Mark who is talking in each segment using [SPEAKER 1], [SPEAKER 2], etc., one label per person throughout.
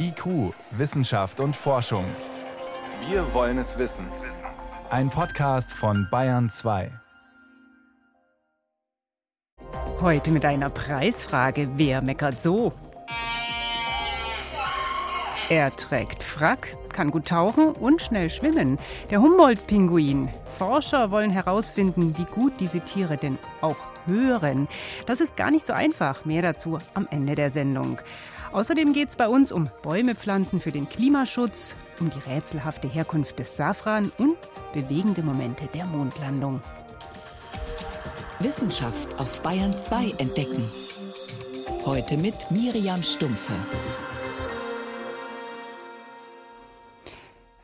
[SPEAKER 1] IQ, Wissenschaft und Forschung. Wir wollen es wissen. Ein Podcast von Bayern 2.
[SPEAKER 2] Heute mit einer Preisfrage. Wer meckert so? Er trägt Frack, kann gut tauchen und schnell schwimmen. Der Humboldt-Pinguin. Forscher wollen herausfinden, wie gut diese Tiere denn auch hören. Das ist gar nicht so einfach. Mehr dazu am Ende der Sendung. Außerdem geht es bei uns um Bäume pflanzen für den Klimaschutz, um die rätselhafte Herkunft des Safran und bewegende Momente der Mondlandung.
[SPEAKER 3] Wissenschaft auf Bayern 2 entdecken. Heute mit Miriam Stumpfe.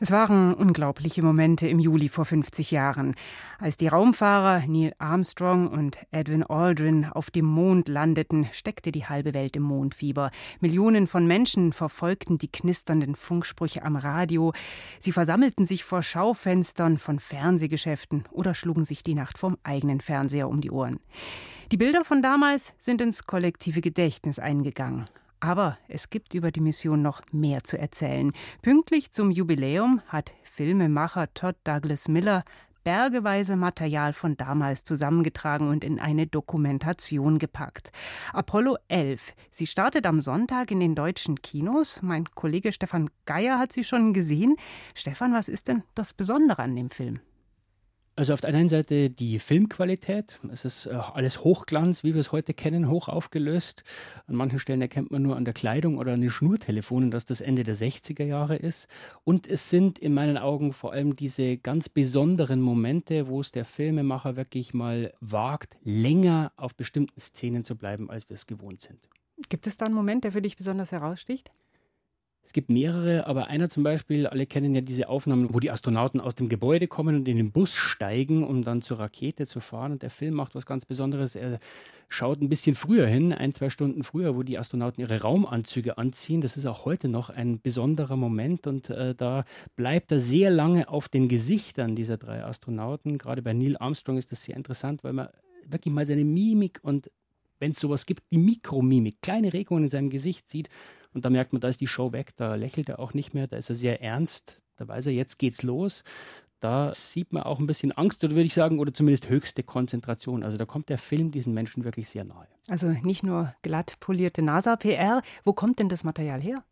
[SPEAKER 2] Es waren unglaubliche Momente im Juli vor 50 Jahren, als die Raumfahrer Neil Armstrong und Edwin Aldrin auf dem Mond landeten, steckte die halbe Welt im Mondfieber. Millionen von Menschen verfolgten die knisternden Funksprüche am Radio. Sie versammelten sich vor Schaufenstern von Fernsehgeschäften oder schlugen sich die Nacht vom eigenen Fernseher um die Ohren. Die Bilder von damals sind ins kollektive Gedächtnis eingegangen. Aber es gibt über die Mission noch mehr zu erzählen. Pünktlich zum Jubiläum hat Filmemacher Todd Douglas Miller bergeweise Material von damals zusammengetragen und in eine Dokumentation gepackt. Apollo 11. Sie startet am Sonntag in den deutschen Kinos. Mein Kollege Stefan Geier hat sie schon gesehen. Stefan, was ist denn das Besondere an dem Film?
[SPEAKER 4] Also auf der einen Seite die Filmqualität. Es ist äh, alles Hochglanz, wie wir es heute kennen, hoch aufgelöst. An manchen Stellen erkennt man nur an der Kleidung oder an den Schnurtelefonen, dass das Ende der 60er Jahre ist. Und es sind in meinen Augen vor allem diese ganz besonderen Momente, wo es der Filmemacher wirklich mal wagt, länger auf bestimmten Szenen zu bleiben, als wir es gewohnt sind.
[SPEAKER 2] Gibt es da einen Moment, der für dich besonders heraussticht?
[SPEAKER 4] Es gibt mehrere, aber einer zum Beispiel, alle kennen ja diese Aufnahmen, wo die Astronauten aus dem Gebäude kommen und in den Bus steigen, um dann zur Rakete zu fahren. Und der Film macht was ganz Besonderes. Er schaut ein bisschen früher hin, ein, zwei Stunden früher, wo die Astronauten ihre Raumanzüge anziehen. Das ist auch heute noch ein besonderer Moment und äh, da bleibt er sehr lange auf den Gesichtern dieser drei Astronauten. Gerade bei Neil Armstrong ist das sehr interessant, weil man wirklich mal seine Mimik und wenn es sowas gibt, die Mikromimik, kleine Regungen in seinem Gesicht sieht und da merkt man, da ist die Show weg, da lächelt er auch nicht mehr, da ist er sehr ernst, da weiß er, jetzt geht's los. Da sieht man auch ein bisschen Angst, oder würde ich sagen, oder zumindest höchste Konzentration. Also da kommt der Film diesen Menschen wirklich sehr nahe.
[SPEAKER 2] Also nicht nur glatt polierte NASA-PR. Wo kommt denn das Material her?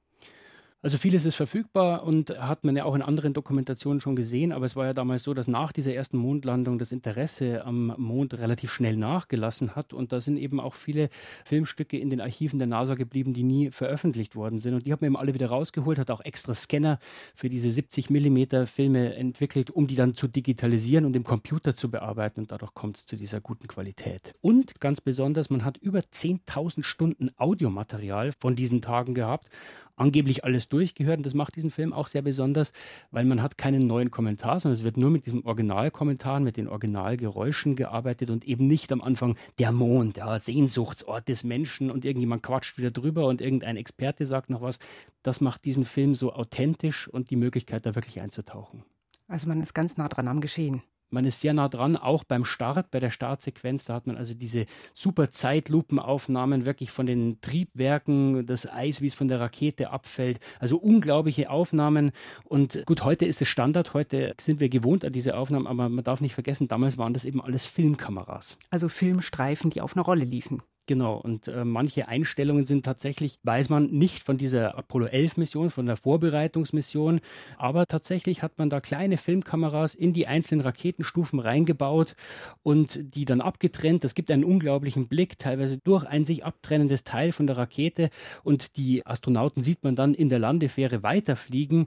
[SPEAKER 4] Also vieles ist verfügbar und hat man ja auch in anderen Dokumentationen schon gesehen, aber es war ja damals so, dass nach dieser ersten Mondlandung das Interesse am Mond relativ schnell nachgelassen hat und da sind eben auch viele Filmstücke in den Archiven der NASA geblieben, die nie veröffentlicht worden sind. Und die hat man eben alle wieder rausgeholt, hat auch extra Scanner für diese 70 Millimeter Filme entwickelt, um die dann zu digitalisieren und im Computer zu bearbeiten. Und dadurch kommt es zu dieser guten Qualität. Und ganz besonders, man hat über 10.000 Stunden Audiomaterial von diesen Tagen gehabt angeblich alles durchgehört. Und das macht diesen Film auch sehr besonders, weil man hat keinen neuen Kommentar, sondern es wird nur mit diesem Originalkommentar, mit den Originalgeräuschen gearbeitet und eben nicht am Anfang der Mond, der Sehnsuchtsort des Menschen und irgendjemand quatscht wieder drüber und irgendein Experte sagt noch was. Das macht diesen Film so authentisch und die Möglichkeit, da wirklich einzutauchen.
[SPEAKER 2] Also man ist ganz nah dran am Geschehen.
[SPEAKER 4] Man ist sehr nah dran, auch beim Start, bei der Startsequenz. Da hat man also diese super Zeitlupenaufnahmen wirklich von den Triebwerken, das Eis, wie es von der Rakete abfällt. Also unglaubliche Aufnahmen. Und gut, heute ist es Standard, heute sind wir gewohnt an diese Aufnahmen, aber man darf nicht vergessen, damals waren das eben alles Filmkameras.
[SPEAKER 2] Also Filmstreifen, die auf einer Rolle liefen.
[SPEAKER 4] Genau, und äh, manche Einstellungen sind tatsächlich, weiß man nicht von dieser Apollo 11 Mission, von der Vorbereitungsmission, aber tatsächlich hat man da kleine Filmkameras in die einzelnen Raketenstufen reingebaut und die dann abgetrennt. Das gibt einen unglaublichen Blick, teilweise durch ein sich abtrennendes Teil von der Rakete und die Astronauten sieht man dann in der Landefähre weiterfliegen.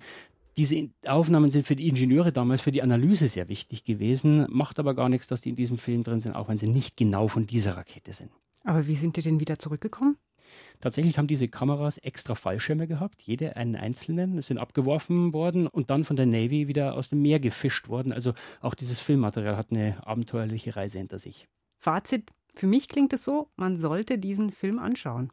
[SPEAKER 4] Diese Aufnahmen sind für die Ingenieure damals für die Analyse sehr wichtig gewesen, macht aber gar nichts, dass die in diesem Film drin sind, auch wenn sie nicht genau von dieser Rakete sind.
[SPEAKER 2] Aber wie sind die denn wieder zurückgekommen?
[SPEAKER 4] Tatsächlich haben diese Kameras extra Fallschirme gehabt, jede einen einzelnen, sind abgeworfen worden und dann von der Navy wieder aus dem Meer gefischt worden. Also auch dieses Filmmaterial hat eine abenteuerliche Reise hinter sich.
[SPEAKER 2] Fazit, für mich klingt es so, man sollte diesen Film anschauen.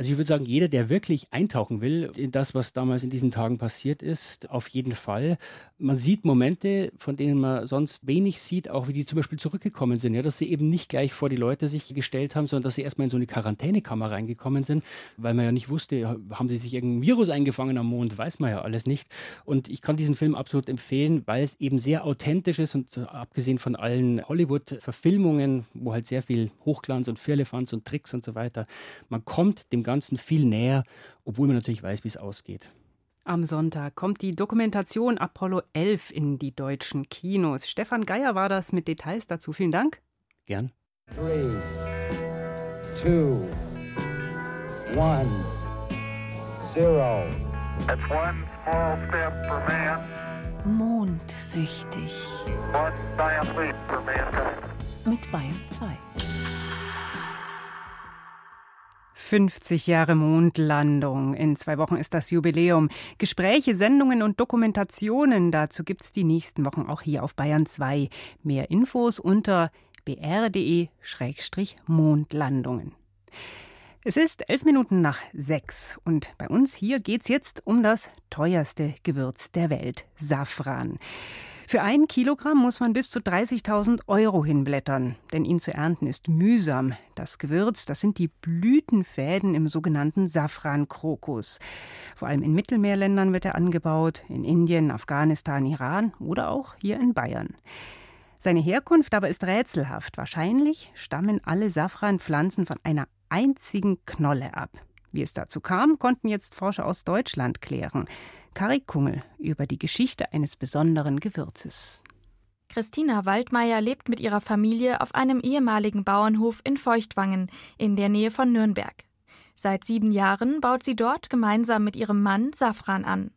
[SPEAKER 4] Also ich würde sagen, jeder, der wirklich eintauchen will in das, was damals in diesen Tagen passiert ist, auf jeden Fall. Man sieht Momente, von denen man sonst wenig sieht, auch wie die zum Beispiel zurückgekommen sind, ja, dass sie eben nicht gleich vor die Leute sich gestellt haben, sondern dass sie erstmal in so eine Quarantänekammer reingekommen sind, weil man ja nicht wusste, haben sie sich irgendein Virus eingefangen am Mond, weiß man ja alles nicht. Und ich kann diesen Film absolut empfehlen, weil es eben sehr authentisch ist und abgesehen von allen Hollywood-Verfilmungen, wo halt sehr viel Hochglanz und Firlefanz und Tricks und so weiter, man kommt dem Ganzen viel näher, obwohl man natürlich weiß, wie es ausgeht.
[SPEAKER 2] Am Sonntag kommt die Dokumentation Apollo 11 in die deutschen Kinos. Stefan Geier war das mit Details dazu. Vielen Dank.
[SPEAKER 4] Gern.
[SPEAKER 5] Three, two, one, zero.
[SPEAKER 6] That's one small step for man,
[SPEAKER 3] Mondsüchtig
[SPEAKER 6] one giant leap for mankind.
[SPEAKER 3] mit Bayern 2.
[SPEAKER 2] 50 Jahre Mondlandung. In zwei Wochen ist das Jubiläum. Gespräche, Sendungen und Dokumentationen dazu gibt es die nächsten Wochen auch hier auf Bayern 2. Mehr Infos unter br.de-mondlandungen. Es ist elf Minuten nach sechs und bei uns hier geht's jetzt um das teuerste Gewürz der Welt, Safran. Für ein Kilogramm muss man bis zu 30.000 Euro hinblättern, denn ihn zu ernten ist mühsam. Das Gewürz, das sind die Blütenfäden im sogenannten Safrankrokus. Vor allem in Mittelmeerländern wird er angebaut, in Indien, Afghanistan, Iran oder auch hier in Bayern. Seine Herkunft aber ist rätselhaft. Wahrscheinlich stammen alle Safranpflanzen von einer einzigen Knolle ab. Wie es dazu kam, konnten jetzt Forscher aus Deutschland klären. Kari Kungel über die Geschichte eines besonderen Gewürzes.
[SPEAKER 7] Christina Waldmeier lebt mit ihrer Familie auf einem ehemaligen Bauernhof in Feuchtwangen in der Nähe von Nürnberg. Seit sieben Jahren baut sie dort gemeinsam mit ihrem Mann Safran an.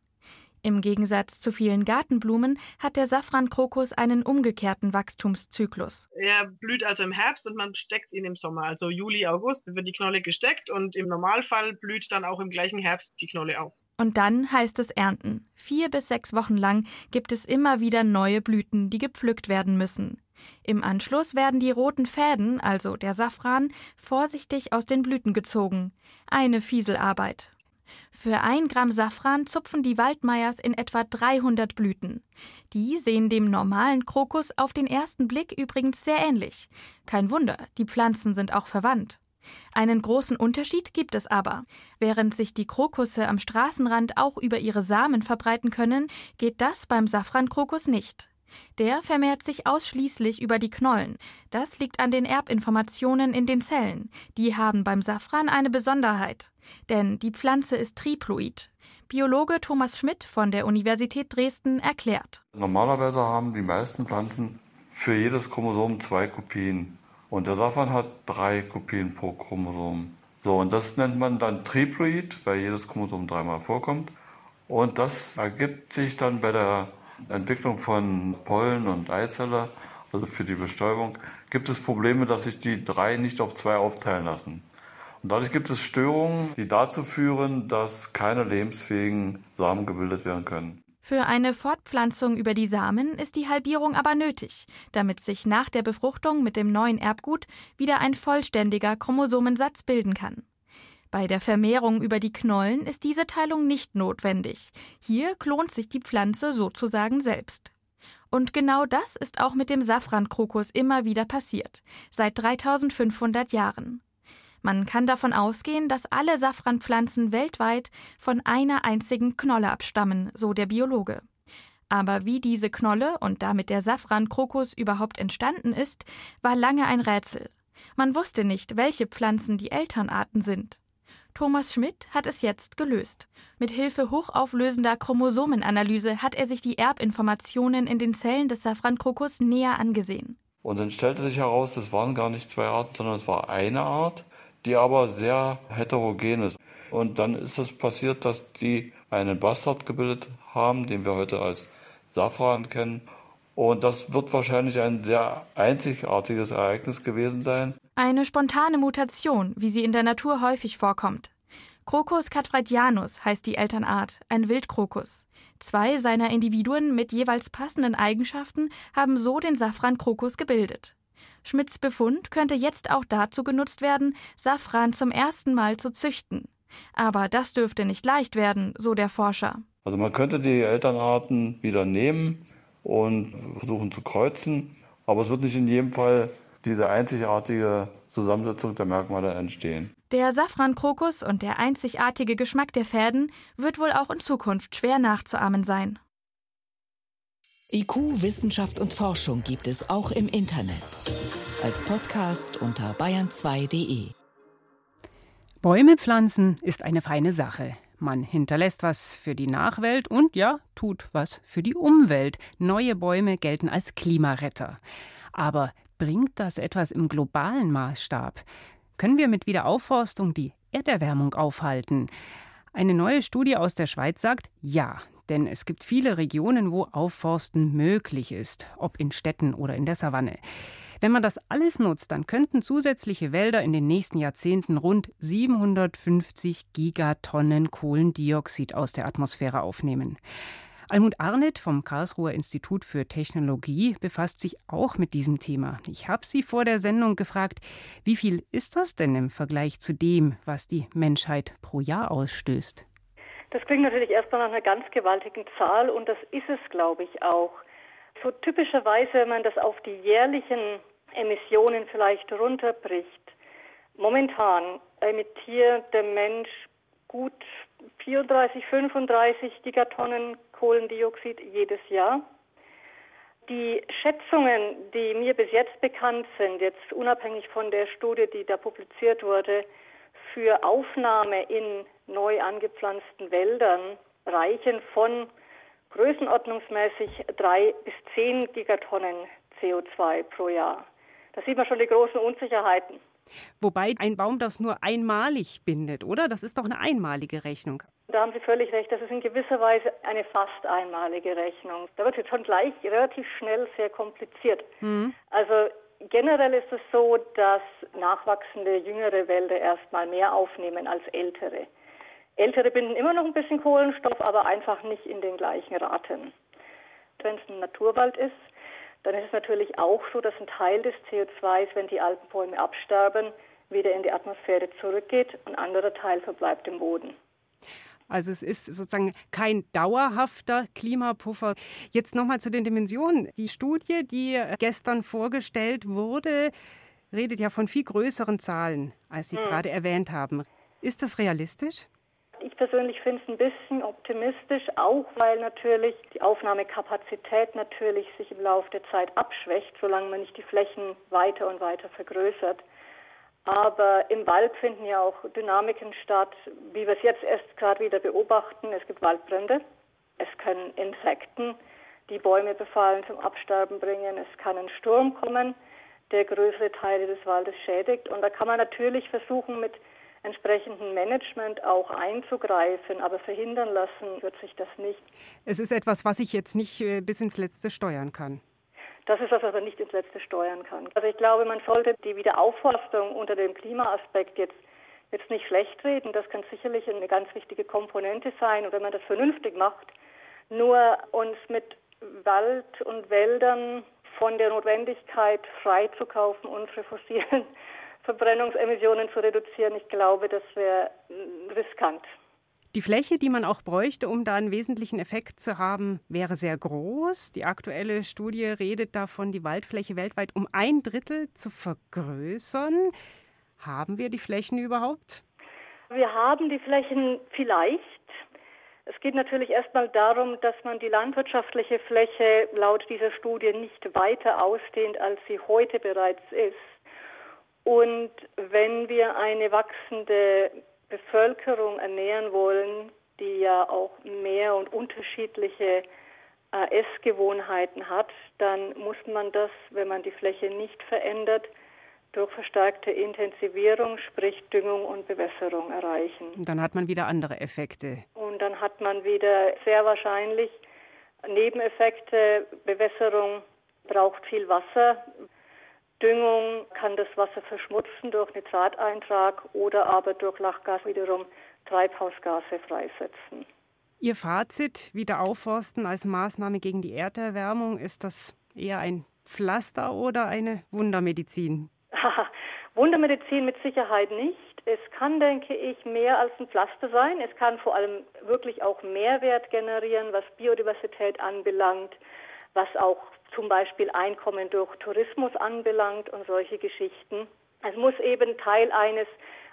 [SPEAKER 7] Im Gegensatz zu vielen Gartenblumen hat der Safrankrokus einen umgekehrten Wachstumszyklus.
[SPEAKER 8] Er blüht also im Herbst und man steckt ihn im Sommer. Also Juli, August wird die Knolle gesteckt und im Normalfall blüht dann auch im gleichen Herbst die Knolle auf.
[SPEAKER 7] Und dann heißt es ernten. Vier bis sechs Wochen lang gibt es immer wieder neue Blüten, die gepflückt werden müssen. Im Anschluss werden die roten Fäden, also der Safran, vorsichtig aus den Blüten gezogen. Eine Fieselarbeit. Für ein Gramm Safran zupfen die Waldmeiers in etwa 300 Blüten. Die sehen dem normalen Krokus auf den ersten Blick übrigens sehr ähnlich. Kein Wunder, die Pflanzen sind auch verwandt. Einen großen Unterschied gibt es aber. Während sich die Krokusse am Straßenrand auch über ihre Samen verbreiten können, geht das beim Safrankrokus nicht. Der vermehrt sich ausschließlich über die Knollen. Das liegt an den Erbinformationen in den Zellen. Die haben beim Safran eine Besonderheit. Denn die Pflanze ist triploid. Biologe Thomas Schmidt von der Universität Dresden erklärt.
[SPEAKER 9] Normalerweise haben die meisten Pflanzen für jedes Chromosom zwei Kopien. Und der Safran hat drei Kopien pro Chromosom. So, und das nennt man dann Triploid, weil jedes Chromosom dreimal vorkommt. Und das ergibt sich dann bei der Entwicklung von Pollen und Eizelle, also für die Bestäubung, gibt es Probleme, dass sich die drei nicht auf zwei aufteilen lassen. Und dadurch gibt es Störungen, die dazu führen, dass keine lebensfähigen Samen gebildet werden können.
[SPEAKER 7] Für eine Fortpflanzung über die Samen ist die Halbierung aber nötig, damit sich nach der Befruchtung mit dem neuen Erbgut wieder ein vollständiger Chromosomensatz bilden kann. Bei der Vermehrung über die Knollen ist diese Teilung nicht notwendig. Hier klont sich die Pflanze sozusagen selbst. Und genau das ist auch mit dem Safrankrokus immer wieder passiert, seit 3500 Jahren. Man kann davon ausgehen, dass alle Safranpflanzen weltweit von einer einzigen Knolle abstammen, so der Biologe. Aber wie diese Knolle und damit der Safrankrokus überhaupt entstanden ist, war lange ein Rätsel. Man wusste nicht, welche Pflanzen die Elternarten sind. Thomas Schmidt hat es jetzt gelöst. Mit Hilfe hochauflösender Chromosomenanalyse hat er sich die Erbinformationen in den Zellen des Safrankrokus näher angesehen.
[SPEAKER 9] Und dann stellte sich heraus, es waren gar nicht zwei Arten, sondern es war eine Art, die aber sehr heterogen ist. Und dann ist es passiert, dass die einen Bastard gebildet haben, den wir heute als Safran kennen. Und das wird wahrscheinlich ein sehr einzigartiges Ereignis gewesen sein.
[SPEAKER 7] Eine spontane Mutation, wie sie in der Natur häufig vorkommt. Crocus catfredianus heißt die Elternart, ein Wildkrokus. Zwei seiner Individuen mit jeweils passenden Eigenschaften haben so den Safrankrokus gebildet. Schmidts Befund könnte jetzt auch dazu genutzt werden, Safran zum ersten Mal zu züchten. Aber das dürfte nicht leicht werden, so der Forscher.
[SPEAKER 9] Also man könnte die Elternarten wieder nehmen und versuchen zu kreuzen, aber es wird nicht in jedem Fall diese einzigartige Zusammensetzung der Merkmale entstehen.
[SPEAKER 7] Der Safrankrokus und der einzigartige Geschmack der Fäden wird wohl auch in Zukunft schwer nachzuahmen sein.
[SPEAKER 3] IQ, Wissenschaft und Forschung gibt es auch im Internet. Als Podcast unter bayern2.de.
[SPEAKER 2] Bäume pflanzen ist eine feine Sache. Man hinterlässt was für die Nachwelt und ja, tut was für die Umwelt. Neue Bäume gelten als Klimaretter. Aber bringt das etwas im globalen Maßstab? Können wir mit Wiederaufforstung die Erderwärmung aufhalten? Eine neue Studie aus der Schweiz sagt ja, denn es gibt viele Regionen, wo Aufforsten möglich ist, ob in Städten oder in der Savanne. Wenn man das alles nutzt, dann könnten zusätzliche Wälder in den nächsten Jahrzehnten rund 750 Gigatonnen Kohlendioxid aus der Atmosphäre aufnehmen. Almut Arnett vom Karlsruher Institut für Technologie befasst sich auch mit diesem Thema. Ich habe sie vor der Sendung gefragt, wie viel ist das denn im Vergleich zu dem, was die Menschheit pro Jahr ausstößt?
[SPEAKER 10] Das klingt natürlich erstmal nach einer ganz gewaltigen Zahl und das ist es, glaube ich, auch. So typischerweise, wenn man das auf die jährlichen Emissionen vielleicht runterbricht, momentan emittiert der Mensch gut 34, 35 Gigatonnen Kohlendioxid jedes Jahr. Die Schätzungen, die mir bis jetzt bekannt sind, jetzt unabhängig von der Studie, die da publiziert wurde, für Aufnahme in neu angepflanzten Wäldern reichen von größenordnungsmäßig drei bis zehn Gigatonnen CO2 pro Jahr. Da sieht man schon die großen Unsicherheiten.
[SPEAKER 2] Wobei ein Baum das nur einmalig bindet, oder? Das ist doch eine einmalige Rechnung.
[SPEAKER 10] Da haben Sie völlig recht. Das ist in gewisser Weise eine fast einmalige Rechnung. Da wird es schon gleich relativ schnell sehr kompliziert. Mhm. Also generell ist es so, dass nachwachsende jüngere Wälder erstmal mehr aufnehmen als ältere. Ältere binden immer noch ein bisschen Kohlenstoff, aber einfach nicht in den gleichen Raten. Wenn es ein Naturwald ist, dann ist es natürlich auch so, dass ein Teil des CO2, wenn die alten Bäume absterben, wieder in die Atmosphäre zurückgeht und ein anderer Teil verbleibt im Boden.
[SPEAKER 2] Also es ist sozusagen kein dauerhafter Klimapuffer. Jetzt nochmal zu den Dimensionen. Die Studie, die gestern vorgestellt wurde, redet ja von viel größeren Zahlen, als Sie hm. gerade erwähnt haben. Ist das realistisch?
[SPEAKER 10] Ich persönlich finde es ein bisschen optimistisch, auch weil natürlich die Aufnahmekapazität natürlich sich im Laufe der Zeit abschwächt, solange man nicht die Flächen weiter und weiter vergrößert. Aber im Wald finden ja auch Dynamiken statt, wie wir es jetzt erst gerade wieder beobachten. Es gibt Waldbrände, es können Insekten die Bäume befallen, zum Absterben bringen, es kann ein Sturm kommen, der größere Teile des Waldes schädigt. Und da kann man natürlich versuchen, mit entsprechenden Management auch einzugreifen, aber verhindern lassen wird sich das nicht.
[SPEAKER 2] Es ist etwas, was ich jetzt nicht äh, bis ins Letzte steuern kann.
[SPEAKER 10] Das ist was, was man nicht ins Letzte steuern kann. Also ich glaube, man sollte die Wiederaufforstung unter dem Klimaaspekt jetzt jetzt nicht schlecht reden. Das kann sicherlich eine ganz wichtige Komponente sein. Und wenn man das vernünftig macht, nur uns mit Wald und Wäldern von der Notwendigkeit freizukaufen, unsere fossilen Verbrennungsemissionen zu reduzieren. Ich glaube, das wäre riskant.
[SPEAKER 2] Die Fläche, die man auch bräuchte, um da einen wesentlichen Effekt zu haben, wäre sehr groß. Die aktuelle Studie redet davon, die Waldfläche weltweit um ein Drittel zu vergrößern. Haben wir die Flächen überhaupt?
[SPEAKER 10] Wir haben die Flächen vielleicht. Es geht natürlich erstmal darum, dass man die landwirtschaftliche Fläche laut dieser Studie nicht weiter ausdehnt, als sie heute bereits ist. Und wenn wir eine wachsende Bevölkerung ernähren wollen, die ja auch mehr und unterschiedliche äh, Essgewohnheiten hat, dann muss man das, wenn man die Fläche nicht verändert, durch verstärkte Intensivierung, sprich Düngung und Bewässerung erreichen.
[SPEAKER 2] dann hat man wieder andere Effekte.
[SPEAKER 10] Und dann hat man wieder sehr wahrscheinlich Nebeneffekte. Bewässerung braucht viel Wasser. Düngung kann das Wasser verschmutzen durch Nitrateintrag oder aber durch Lachgas wiederum Treibhausgase freisetzen.
[SPEAKER 2] Ihr Fazit, wieder aufforsten als Maßnahme gegen die Erderwärmung, ist das eher ein Pflaster oder eine Wundermedizin?
[SPEAKER 10] Wundermedizin mit Sicherheit nicht. Es kann, denke ich, mehr als ein Pflaster sein. Es kann vor allem wirklich auch Mehrwert generieren, was Biodiversität anbelangt, was auch zum Beispiel Einkommen durch Tourismus anbelangt und solche Geschichten. Es muss eben Teil eines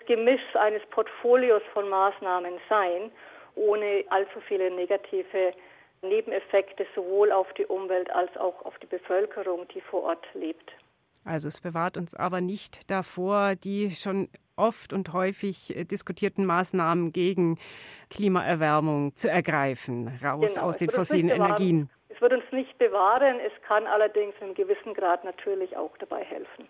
[SPEAKER 10] Gemischs, eines Portfolios von Maßnahmen sein, ohne allzu viele negative Nebeneffekte sowohl auf die Umwelt als auch auf die Bevölkerung, die vor Ort lebt.
[SPEAKER 2] Also es bewahrt uns aber nicht davor, die schon oft und häufig äh, diskutierten Maßnahmen gegen Klimaerwärmung zu ergreifen, raus genau, aus den fossilen Energien.
[SPEAKER 10] Es wird uns nicht bewahren, es kann allerdings in einem gewissen Grad natürlich auch dabei helfen.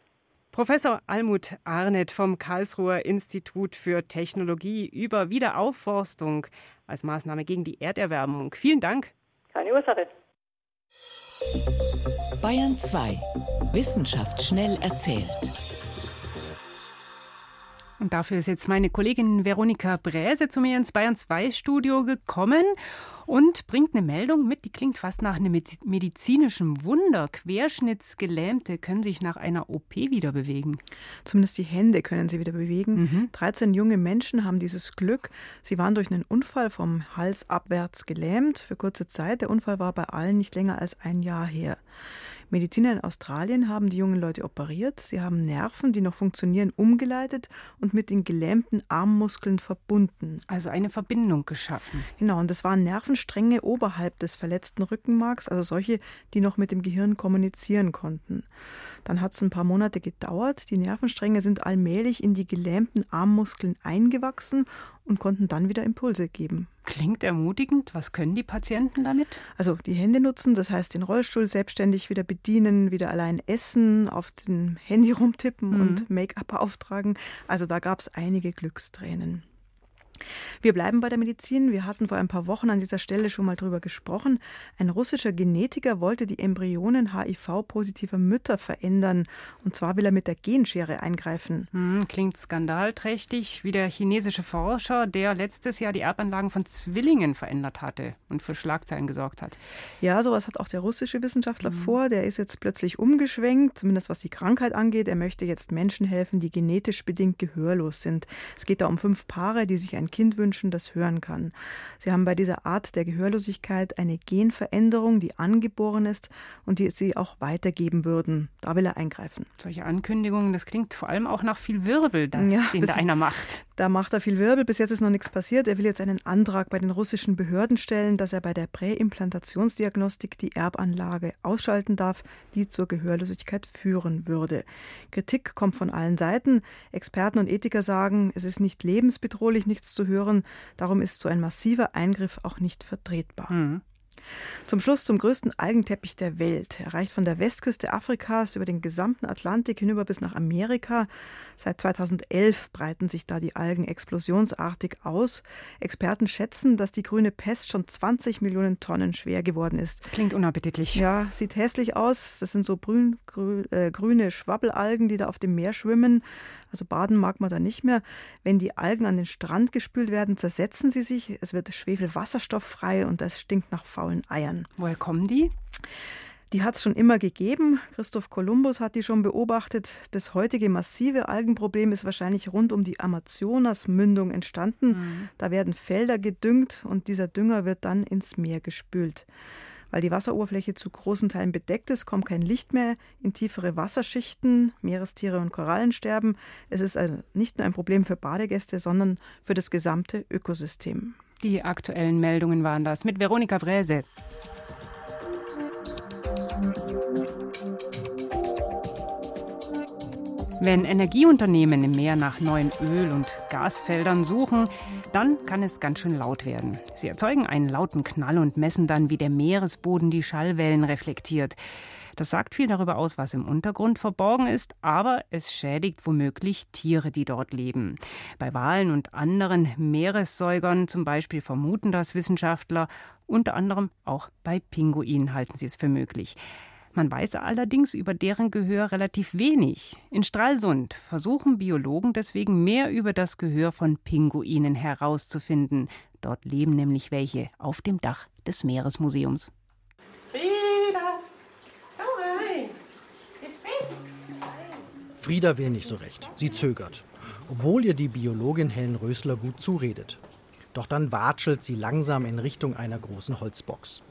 [SPEAKER 2] Professor Almut Arnett vom Karlsruher Institut für Technologie über Wiederaufforstung als Maßnahme gegen die Erderwärmung. Vielen Dank.
[SPEAKER 10] Keine Ursache.
[SPEAKER 3] Bayern 2. Wissenschaft schnell erzählt.
[SPEAKER 2] Und dafür ist jetzt meine Kollegin Veronika Bräse zu mir ins Bayern 2 Studio gekommen und bringt eine Meldung mit, die klingt fast nach einem medizinischen Wunder. Querschnittsgelähmte können sich nach einer OP wieder bewegen.
[SPEAKER 11] Zumindest die Hände können sie wieder bewegen. Mhm. 13 junge Menschen haben dieses Glück. Sie waren durch einen Unfall vom Hals abwärts gelähmt für kurze Zeit. Der Unfall war bei allen nicht länger als ein Jahr her. Mediziner in Australien haben die jungen Leute operiert. Sie haben Nerven, die noch funktionieren, umgeleitet und mit den gelähmten Armmuskeln verbunden.
[SPEAKER 2] Also eine Verbindung geschaffen.
[SPEAKER 11] Genau, und das waren Nervenstränge oberhalb des verletzten Rückenmarks, also solche, die noch mit dem Gehirn kommunizieren konnten. Dann hat es ein paar Monate gedauert. Die Nervenstränge sind allmählich in die gelähmten Armmuskeln eingewachsen und konnten dann wieder Impulse geben.
[SPEAKER 2] Klingt ermutigend. Was können die Patienten damit?
[SPEAKER 11] Also die Hände nutzen, das heißt den Rollstuhl selbstständig wieder bedienen, wieder allein essen, auf dem Handy rumtippen mhm. und Make-up auftragen. Also da gab es einige Glückstränen. Wir bleiben bei der Medizin. Wir hatten vor ein paar Wochen an dieser Stelle schon mal drüber gesprochen. Ein russischer Genetiker wollte die Embryonen HIV-positiver Mütter verändern. Und zwar will er mit der Genschere eingreifen.
[SPEAKER 2] Hm, klingt skandalträchtig, wie der chinesische Forscher, der letztes Jahr die Erbanlagen von Zwillingen verändert hatte und für Schlagzeilen gesorgt hat.
[SPEAKER 11] Ja, sowas hat auch der russische Wissenschaftler mhm. vor. Der ist jetzt plötzlich umgeschwenkt, zumindest was die Krankheit angeht. Er möchte jetzt Menschen helfen, die genetisch bedingt gehörlos sind. Es geht da um fünf Paare, die sich ein Kind wünschen, das hören kann. Sie haben bei dieser Art der Gehörlosigkeit eine Genveränderung, die angeboren ist und die sie auch weitergeben würden. Da will er eingreifen.
[SPEAKER 2] Solche Ankündigungen, das klingt vor allem auch nach viel Wirbel, das, ja, den da einer macht.
[SPEAKER 11] Da macht er viel Wirbel. Bis jetzt ist noch nichts passiert. Er will jetzt einen Antrag bei den russischen Behörden stellen, dass er bei der Präimplantationsdiagnostik die Erbanlage ausschalten darf, die zur Gehörlosigkeit führen würde. Kritik kommt von allen Seiten. Experten und Ethiker sagen, es ist nicht lebensbedrohlich, nichts zu hören. Darum ist so ein massiver Eingriff auch nicht vertretbar. Mhm. Zum Schluss zum größten Algenteppich der Welt. Er reicht von der Westküste Afrikas über den gesamten Atlantik hinüber bis nach Amerika. Seit 2011 breiten sich da die Algen explosionsartig aus. Experten schätzen, dass die grüne Pest schon 20 Millionen Tonnen schwer geworden ist.
[SPEAKER 2] Klingt unappetitlich.
[SPEAKER 11] Ja, sieht hässlich aus. Das sind so grün, grün, äh, grüne Schwabbelalgen, die da auf dem Meer schwimmen. Also baden mag man da nicht mehr. Wenn die Algen an den Strand gespült werden, zersetzen sie sich. Es wird Schwefelwasserstoff frei und das stinkt nach faulen Eiern.
[SPEAKER 2] Woher kommen die?
[SPEAKER 11] Die hat es schon immer gegeben. Christoph Kolumbus hat die schon beobachtet. Das heutige massive Algenproblem ist wahrscheinlich rund um die Amazonasmündung entstanden. Mhm. Da werden Felder gedüngt und dieser Dünger wird dann ins Meer gespült. Weil die Wasseroberfläche zu großen Teilen bedeckt ist, kommt kein Licht mehr in tiefere Wasserschichten. Meerestiere und Korallen sterben. Es ist also nicht nur ein Problem für Badegäste, sondern für das gesamte Ökosystem.
[SPEAKER 2] Die aktuellen Meldungen waren das mit Veronika Bräse. Wenn Energieunternehmen im Meer nach neuen Öl- und Gasfeldern suchen, dann kann es ganz schön laut werden. Sie erzeugen einen lauten Knall und messen dann, wie der Meeresboden die Schallwellen reflektiert. Das sagt viel darüber aus, was im Untergrund verborgen ist, aber es schädigt womöglich Tiere, die dort leben. Bei Walen und anderen Meeressäugern zum Beispiel vermuten das Wissenschaftler, unter anderem auch bei Pinguinen halten sie es für möglich. Man weiß allerdings über deren Gehör relativ wenig. In Stralsund versuchen Biologen deswegen mehr über das Gehör von Pinguinen herauszufinden. Dort leben nämlich welche auf dem Dach des Meeresmuseums. Frieda,
[SPEAKER 12] komm rein. Frieda will nicht so recht. Sie zögert. obwohl ihr die Biologin Helen Rösler gut zuredet. Doch dann watschelt sie langsam in Richtung einer großen Holzbox.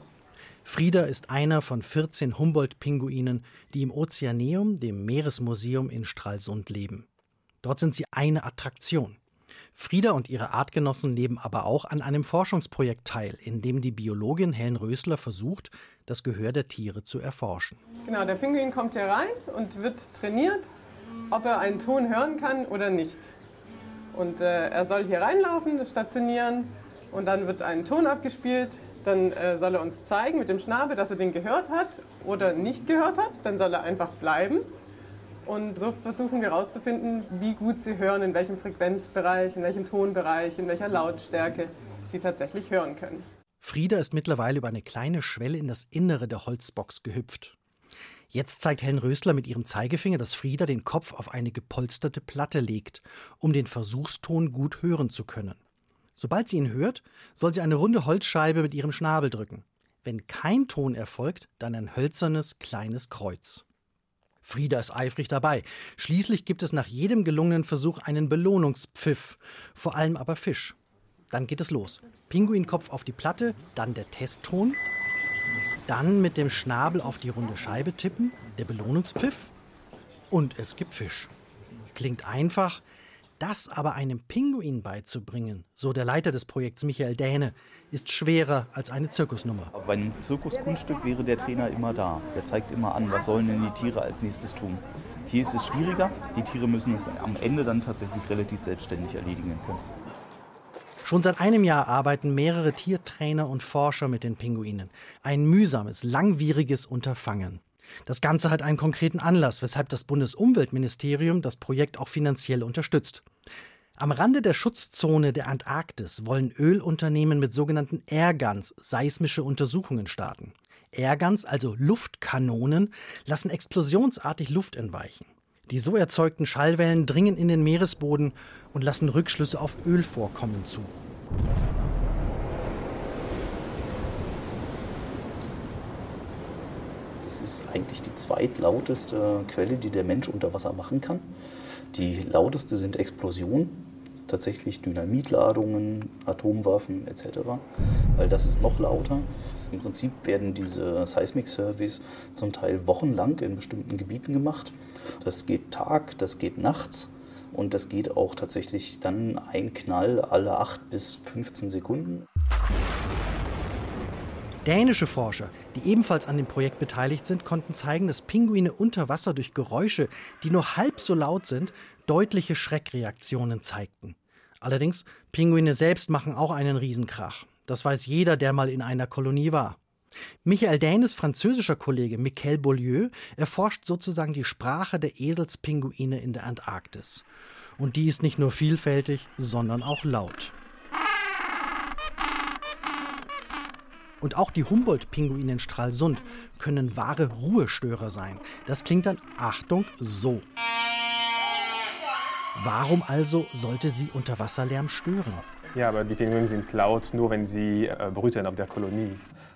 [SPEAKER 12] Frieda ist einer von 14 Humboldt-Pinguinen, die im Ozeaneum, dem Meeresmuseum in Stralsund leben. Dort sind sie eine Attraktion. Frieda und ihre Artgenossen nehmen aber auch an einem Forschungsprojekt teil, in dem die Biologin Helen Rösler versucht, das Gehör der Tiere zu erforschen.
[SPEAKER 13] Genau, der Pinguin kommt hier rein und wird trainiert, ob er einen Ton hören kann oder nicht. Und äh, er soll hier reinlaufen, stationieren und dann wird ein Ton abgespielt. Dann äh, soll er uns zeigen mit dem Schnabel, dass er den gehört hat oder nicht gehört hat. Dann soll er einfach bleiben. Und so versuchen wir herauszufinden, wie gut sie hören, in welchem Frequenzbereich, in welchem Tonbereich, in welcher Lautstärke sie tatsächlich hören können.
[SPEAKER 12] Frieda ist mittlerweile über eine kleine Schwelle in das Innere der Holzbox gehüpft. Jetzt zeigt Helen Rösler mit ihrem Zeigefinger, dass Frieda den Kopf auf eine gepolsterte Platte legt, um den Versuchston gut hören zu können. Sobald sie ihn hört, soll sie eine runde Holzscheibe mit ihrem Schnabel drücken. Wenn kein Ton erfolgt, dann ein hölzernes kleines Kreuz. Frieda ist eifrig dabei. Schließlich gibt es nach jedem gelungenen Versuch einen Belohnungspfiff, vor allem aber Fisch. Dann geht es los. Pinguinkopf auf die Platte, dann der Testton, dann mit dem Schnabel auf die runde Scheibe tippen, der Belohnungspfiff und es gibt Fisch. Klingt einfach, das aber einem Pinguin beizubringen, so der Leiter des Projekts Michael Dähne, ist schwerer als eine Zirkusnummer.
[SPEAKER 14] Bei einem Zirkuskunststück wäre der Trainer immer da. Der zeigt immer an, was sollen denn die Tiere als nächstes tun. Hier ist es schwieriger. Die Tiere müssen es am Ende dann tatsächlich relativ selbstständig erledigen können.
[SPEAKER 12] Schon seit einem Jahr arbeiten mehrere Tiertrainer und Forscher mit den Pinguinen. Ein mühsames, langwieriges Unterfangen. Das Ganze hat einen konkreten Anlass, weshalb das Bundesumweltministerium das Projekt auch finanziell unterstützt. Am Rande der Schutzzone der Antarktis wollen Ölunternehmen mit sogenannten Airguns seismische Untersuchungen starten. Airguns, also Luftkanonen, lassen explosionsartig Luft entweichen. Die so erzeugten Schallwellen dringen in den Meeresboden und lassen Rückschlüsse auf Ölvorkommen zu.
[SPEAKER 14] Das ist eigentlich die zweitlauteste Quelle, die der Mensch unter Wasser machen kann. Die lauteste sind Explosionen, tatsächlich Dynamitladungen, Atomwaffen etc., weil das ist noch lauter. Im Prinzip werden diese Seismic Surveys zum Teil wochenlang in bestimmten Gebieten gemacht. Das geht Tag, das geht nachts und das geht auch tatsächlich dann ein Knall alle 8 bis 15 Sekunden.
[SPEAKER 12] Dänische Forscher, die ebenfalls an dem Projekt beteiligt sind, konnten zeigen, dass Pinguine unter Wasser durch Geräusche, die nur halb so laut sind, deutliche Schreckreaktionen zeigten. Allerdings, Pinguine selbst machen auch einen Riesenkrach. Das weiß jeder, der mal in einer Kolonie war. Michael Dänes französischer Kollege Michael Beaulieu erforscht sozusagen die Sprache der Eselspinguine in der Antarktis. Und die ist nicht nur vielfältig, sondern auch laut. Und auch die Humboldt-Pinguine in Stralsund können wahre Ruhestörer sein. Das klingt dann, Achtung, so. Warum also sollte sie Unterwasserlärm stören?
[SPEAKER 15] Ja, aber die Pinguine sind laut nur, wenn sie äh, brüten auf der Kolonie.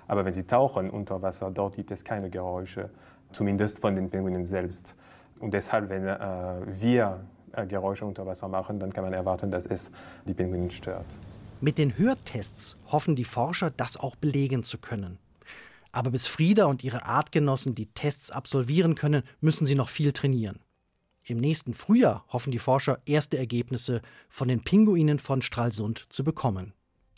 [SPEAKER 15] Aber wenn sie tauchen unter Wasser, dort gibt es keine Geräusche, zumindest von den Pinguinen selbst. Und deshalb, wenn äh, wir äh, Geräusche unter Wasser machen, dann kann man erwarten, dass es die Pinguine stört.
[SPEAKER 12] Mit den Hörtests hoffen die Forscher, das auch belegen zu können. Aber bis Frieda und ihre Artgenossen die Tests absolvieren können, müssen sie noch viel trainieren. Im nächsten Frühjahr hoffen die Forscher, erste Ergebnisse von den Pinguinen von Stralsund zu bekommen.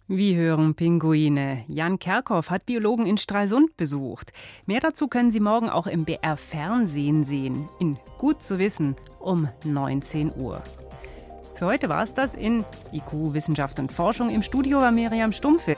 [SPEAKER 2] Wie hören Pinguine? Jan Kerkhoff hat Biologen in Stralsund besucht. Mehr dazu können Sie morgen auch im BR Fernsehen sehen. In Gut zu wissen um 19 Uhr. Für heute war es das in IQ Wissenschaft und Forschung. Im Studio war Miriam Stumpfe.